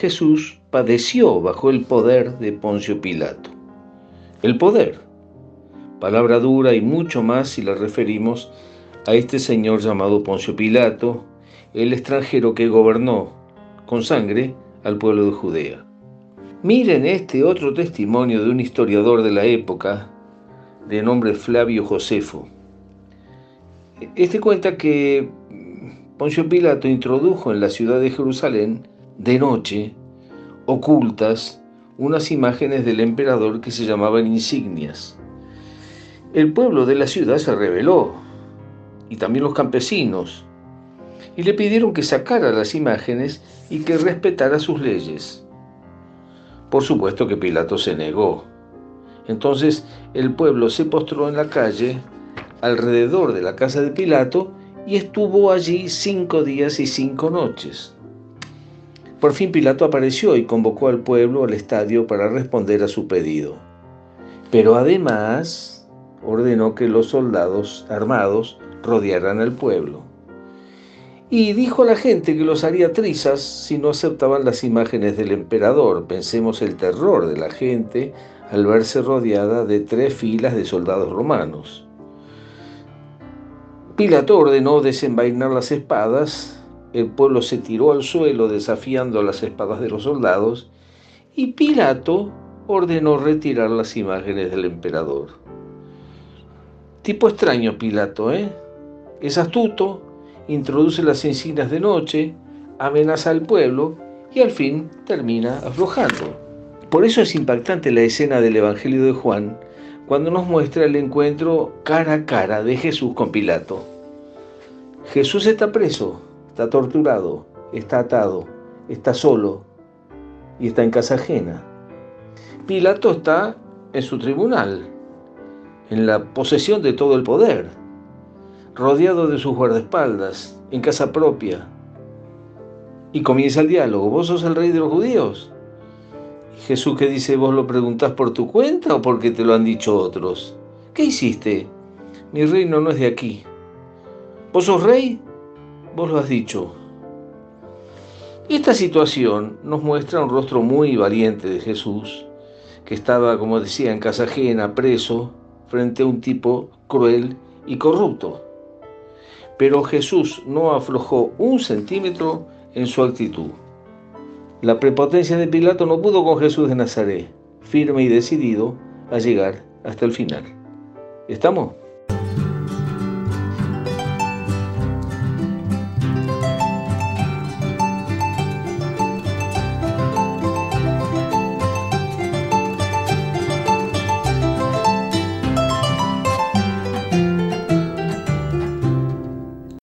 Jesús padeció bajo el poder de Poncio Pilato. El poder, palabra dura y mucho más si la referimos a este señor llamado Poncio Pilato, el extranjero que gobernó con sangre al pueblo de Judea. Miren este otro testimonio de un historiador de la época, de nombre Flavio Josefo. Este cuenta que Poncio Pilato introdujo en la ciudad de Jerusalén de noche, ocultas, unas imágenes del emperador que se llamaban insignias. El pueblo de la ciudad se rebeló, y también los campesinos, y le pidieron que sacara las imágenes y que respetara sus leyes. Por supuesto que Pilato se negó. Entonces el pueblo se postró en la calle alrededor de la casa de Pilato y estuvo allí cinco días y cinco noches. Por fin Pilato apareció y convocó al pueblo al estadio para responder a su pedido. Pero además ordenó que los soldados armados rodearan al pueblo. Y dijo a la gente que los haría trizas si no aceptaban las imágenes del emperador. Pensemos el terror de la gente al verse rodeada de tres filas de soldados romanos. Pilato ordenó desenvainar las espadas el pueblo se tiró al suelo desafiando las espadas de los soldados y Pilato ordenó retirar las imágenes del emperador. Tipo extraño Pilato, ¿eh? Es astuto, introduce las insignias de noche, amenaza al pueblo y al fin termina aflojando. Por eso es impactante la escena del Evangelio de Juan cuando nos muestra el encuentro cara a cara de Jesús con Pilato. Jesús está preso, está torturado, está atado, está solo y está en casa ajena. Pilato está en su tribunal, en la posesión de todo el poder, rodeado de sus guardaespaldas, en casa propia. Y comienza el diálogo, ¿vos sos el rey de los judíos? Jesús que dice, ¿vos lo preguntás por tu cuenta o porque te lo han dicho otros? ¿Qué hiciste? Mi reino no es de aquí. ¿Vos sos rey? Vos lo has dicho. Esta situación nos muestra un rostro muy valiente de Jesús, que estaba, como decía, en casa ajena, preso, frente a un tipo cruel y corrupto. Pero Jesús no aflojó un centímetro en su actitud. La prepotencia de Pilato no pudo con Jesús de Nazaret, firme y decidido a llegar hasta el final. ¿Estamos?